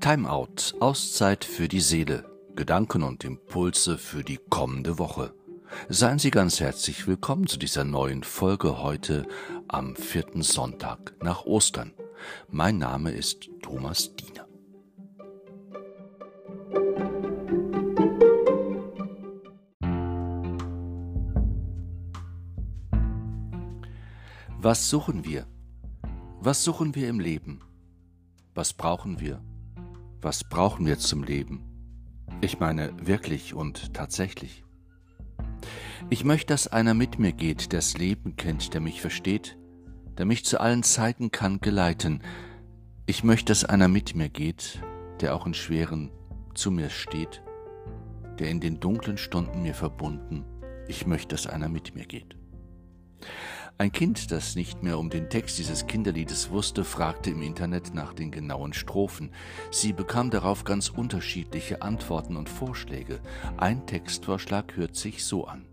Timeout, Auszeit für die Seele, Gedanken und Impulse für die kommende Woche. Seien Sie ganz herzlich willkommen zu dieser neuen Folge heute am vierten Sonntag nach Ostern. Mein Name ist Thomas Diener. Was suchen wir? Was suchen wir im Leben? Was brauchen wir? Was brauchen wir zum Leben? Ich meine wirklich und tatsächlich. Ich möchte, dass einer mit mir geht, der das Leben kennt, der mich versteht, der mich zu allen Zeiten kann geleiten. Ich möchte, dass einer mit mir geht, der auch in schweren zu mir steht, der in den dunklen Stunden mir verbunden. Ich möchte, dass einer mit mir geht. Ein Kind, das nicht mehr um den Text dieses Kinderliedes wusste, fragte im Internet nach den genauen Strophen. Sie bekam darauf ganz unterschiedliche Antworten und Vorschläge. Ein Textvorschlag hört sich so an.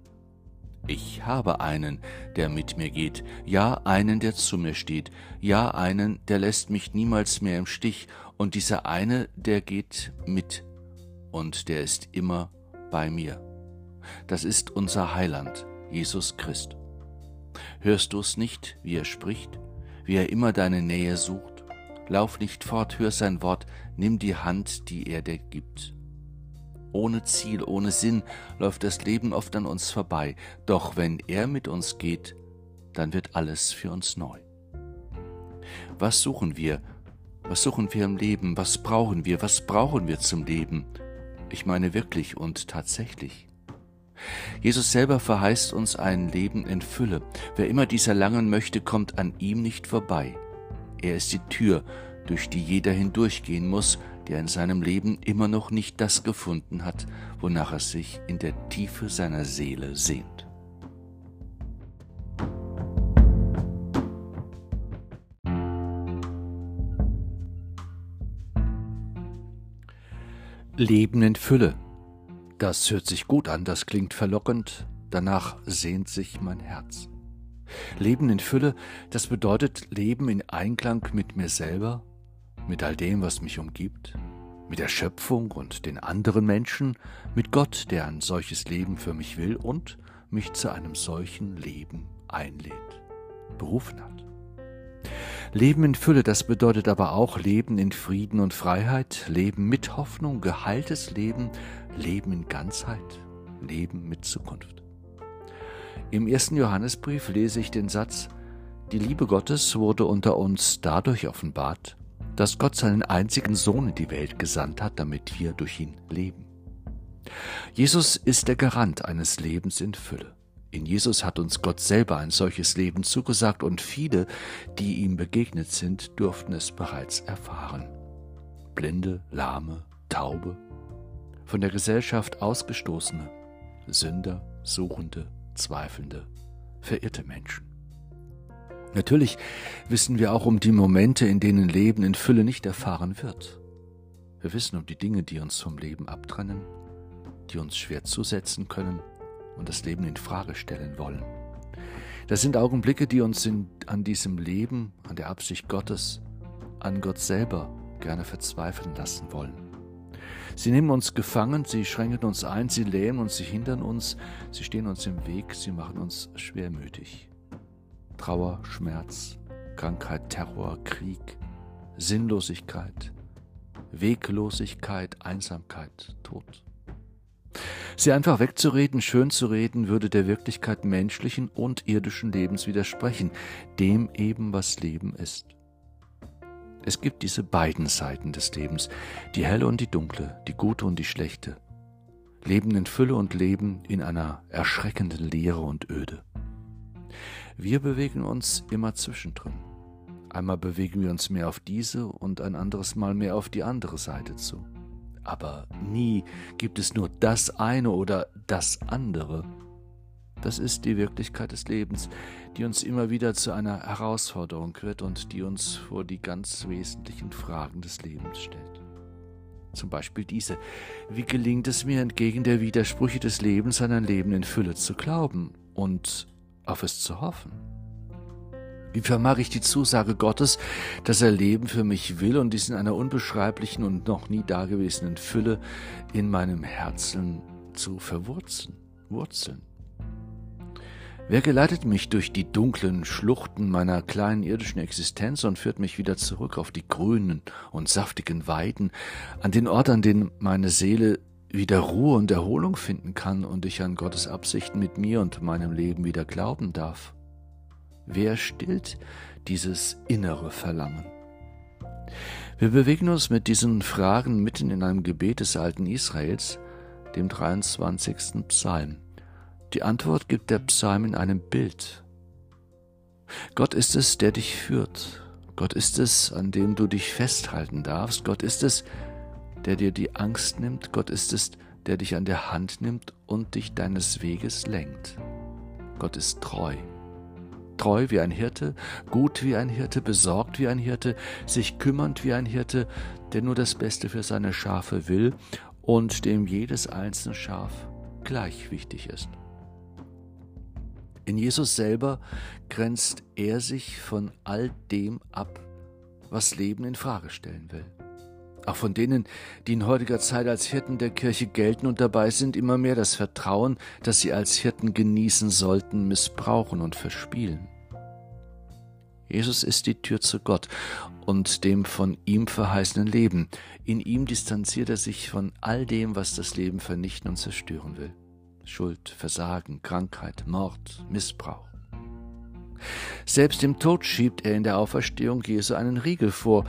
Ich habe einen, der mit mir geht, ja einen, der zu mir steht, ja einen, der lässt mich niemals mehr im Stich, und dieser eine, der geht mit, und der ist immer bei mir. Das ist unser Heiland, Jesus Christ. Hörst du es nicht, wie er spricht, wie er immer deine Nähe sucht? Lauf nicht fort, hör sein Wort, nimm die Hand, die er dir gibt. Ohne Ziel, ohne Sinn läuft das Leben oft an uns vorbei, doch wenn er mit uns geht, dann wird alles für uns neu. Was suchen wir? Was suchen wir im Leben? Was brauchen wir? Was brauchen wir zum Leben? Ich meine wirklich und tatsächlich. Jesus selber verheißt uns ein Leben in Fülle. Wer immer dies erlangen möchte, kommt an ihm nicht vorbei. Er ist die Tür, durch die jeder hindurchgehen muss, der in seinem Leben immer noch nicht das gefunden hat, wonach er sich in der Tiefe seiner Seele sehnt. Leben in Fülle das hört sich gut an, das klingt verlockend, danach sehnt sich mein Herz. Leben in Fülle, das bedeutet Leben in Einklang mit mir selber, mit all dem, was mich umgibt, mit der Schöpfung und den anderen Menschen, mit Gott, der ein solches Leben für mich will und mich zu einem solchen Leben einlädt, berufen hat. Leben in Fülle, das bedeutet aber auch Leben in Frieden und Freiheit, Leben mit Hoffnung, geheiltes Leben, Leben in Ganzheit, Leben mit Zukunft. Im ersten Johannesbrief lese ich den Satz, die Liebe Gottes wurde unter uns dadurch offenbart, dass Gott seinen einzigen Sohn in die Welt gesandt hat, damit wir durch ihn leben. Jesus ist der Garant eines Lebens in Fülle. In Jesus hat uns Gott selber ein solches Leben zugesagt und viele, die ihm begegnet sind, durften es bereits erfahren. Blinde, Lahme, Taube, von der Gesellschaft ausgestoßene, Sünder, Suchende, Zweifelnde, verirrte Menschen. Natürlich wissen wir auch um die Momente, in denen Leben in Fülle nicht erfahren wird. Wir wissen um die Dinge, die uns vom Leben abtrennen, die uns schwer zusetzen können, und das Leben in Frage stellen wollen. Das sind Augenblicke, die uns in, an diesem Leben, an der Absicht Gottes, an Gott selber gerne verzweifeln lassen wollen. Sie nehmen uns gefangen, sie schränken uns ein, sie lähmen uns, sie hindern uns, sie stehen uns im Weg, sie machen uns schwermütig. Trauer, Schmerz, Krankheit, Terror, Krieg, Sinnlosigkeit, Weglosigkeit, Einsamkeit, Tod. Sie einfach wegzureden, schön zu reden, würde der Wirklichkeit menschlichen und irdischen Lebens widersprechen, dem eben was Leben ist. Es gibt diese beiden Seiten des Lebens, die helle und die dunkle, die gute und die schlechte. Leben in Fülle und Leben in einer erschreckenden Leere und Öde. Wir bewegen uns immer zwischendrin. Einmal bewegen wir uns mehr auf diese und ein anderes Mal mehr auf die andere Seite zu aber nie gibt es nur das eine oder das andere. Das ist die Wirklichkeit des Lebens, die uns immer wieder zu einer Herausforderung wird und die uns vor die ganz wesentlichen Fragen des Lebens stellt. Zum Beispiel diese, wie gelingt es mir entgegen der Widersprüche des Lebens an ein Leben in Fülle zu glauben und auf es zu hoffen? Wie vermag ich die Zusage Gottes, dass er Leben für mich will und dies in einer unbeschreiblichen und noch nie dagewesenen Fülle in meinem Herzen zu verwurzeln, wurzeln? Wer geleitet mich durch die dunklen Schluchten meiner kleinen irdischen Existenz und führt mich wieder zurück auf die grünen und saftigen Weiden, an den Ort, an dem meine Seele wieder Ruhe und Erholung finden kann und ich an Gottes Absichten mit mir und meinem Leben wieder glauben darf? Wer stillt dieses innere Verlangen? Wir bewegen uns mit diesen Fragen mitten in einem Gebet des alten Israels, dem 23. Psalm. Die Antwort gibt der Psalm in einem Bild. Gott ist es, der dich führt. Gott ist es, an dem du dich festhalten darfst. Gott ist es, der dir die Angst nimmt. Gott ist es, der dich an der Hand nimmt und dich deines Weges lenkt. Gott ist treu. Treu wie ein Hirte, gut wie ein Hirte, besorgt wie ein Hirte, sich kümmernd wie ein Hirte, der nur das Beste für seine Schafe will und dem jedes einzelne Schaf gleich wichtig ist. In Jesus selber grenzt er sich von all dem ab, was Leben in Frage stellen will. Auch von denen, die in heutiger Zeit als Hirten der Kirche gelten und dabei sind, immer mehr das Vertrauen, das sie als Hirten genießen sollten, missbrauchen und verspielen. Jesus ist die Tür zu Gott und dem von ihm verheißenen Leben. In ihm distanziert er sich von all dem, was das Leben vernichten und zerstören will. Schuld, Versagen, Krankheit, Mord, Missbrauch. Selbst im Tod schiebt er in der Auferstehung Jesu einen Riegel vor,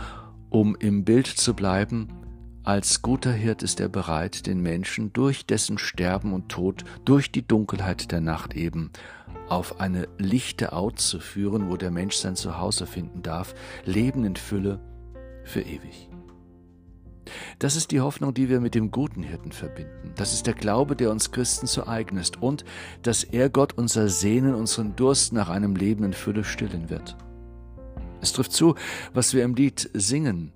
um im Bild zu bleiben, als guter Hirt ist er bereit, den Menschen durch dessen Sterben und Tod, durch die Dunkelheit der Nacht eben, auf eine lichte Out zu führen, wo der Mensch sein Zuhause finden darf, Leben in Fülle für ewig. Das ist die Hoffnung, die wir mit dem guten Hirten verbinden. Das ist der Glaube, der uns Christen zu eigen ist und dass er Gott unser Sehnen, unseren Durst nach einem Leben in Fülle stillen wird. Es trifft zu, was wir im Lied singen.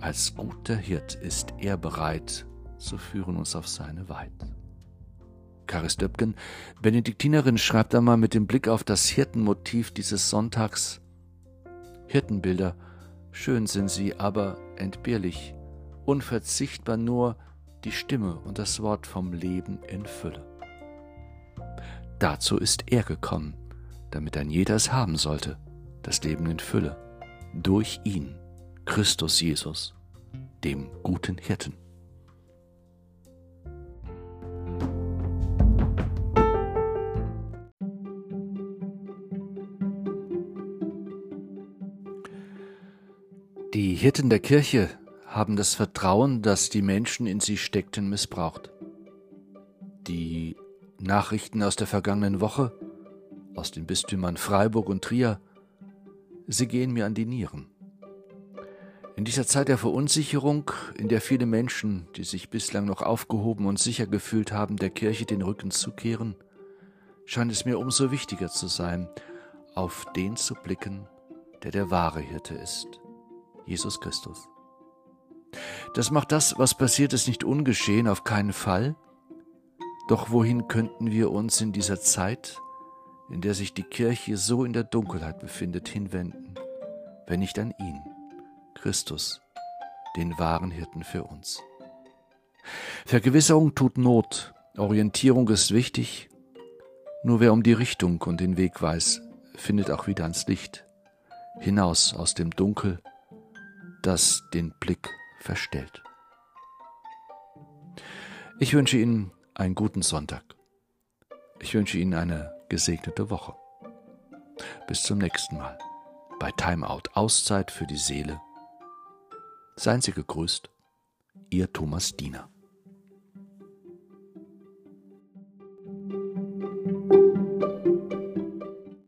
Als guter Hirt ist er bereit, zu führen uns auf seine Weid. Karis Döpken, Benediktinerin, schreibt einmal mit dem Blick auf das Hirtenmotiv dieses Sonntags. Hirtenbilder, schön sind sie, aber entbehrlich unverzichtbar nur die Stimme und das Wort vom Leben in Fülle. Dazu ist er gekommen, damit ein jeder es haben sollte, das Leben in Fülle, durch ihn, Christus Jesus, dem guten Hirten. Die Hirten der Kirche haben das Vertrauen, das die Menschen in sie steckten, missbraucht. Die Nachrichten aus der vergangenen Woche, aus den Bistümern Freiburg und Trier, sie gehen mir an die Nieren. In dieser Zeit der Verunsicherung, in der viele Menschen, die sich bislang noch aufgehoben und sicher gefühlt haben, der Kirche den Rücken zukehren, scheint es mir umso wichtiger zu sein, auf den zu blicken, der der wahre Hirte ist, Jesus Christus. Das macht das, was passiert ist, nicht ungeschehen, auf keinen Fall. Doch wohin könnten wir uns in dieser Zeit, in der sich die Kirche so in der Dunkelheit befindet, hinwenden, wenn nicht an ihn, Christus, den wahren Hirten für uns? Vergewisserung tut Not, Orientierung ist wichtig, nur wer um die Richtung und den Weg weiß, findet auch wieder ans Licht, hinaus aus dem Dunkel, das den Blick verstellt. Ich wünsche Ihnen einen guten Sonntag. Ich wünsche Ihnen eine gesegnete Woche. Bis zum nächsten Mal bei Timeout Auszeit für die Seele. Seien Sie gegrüßt, Ihr Thomas Diener.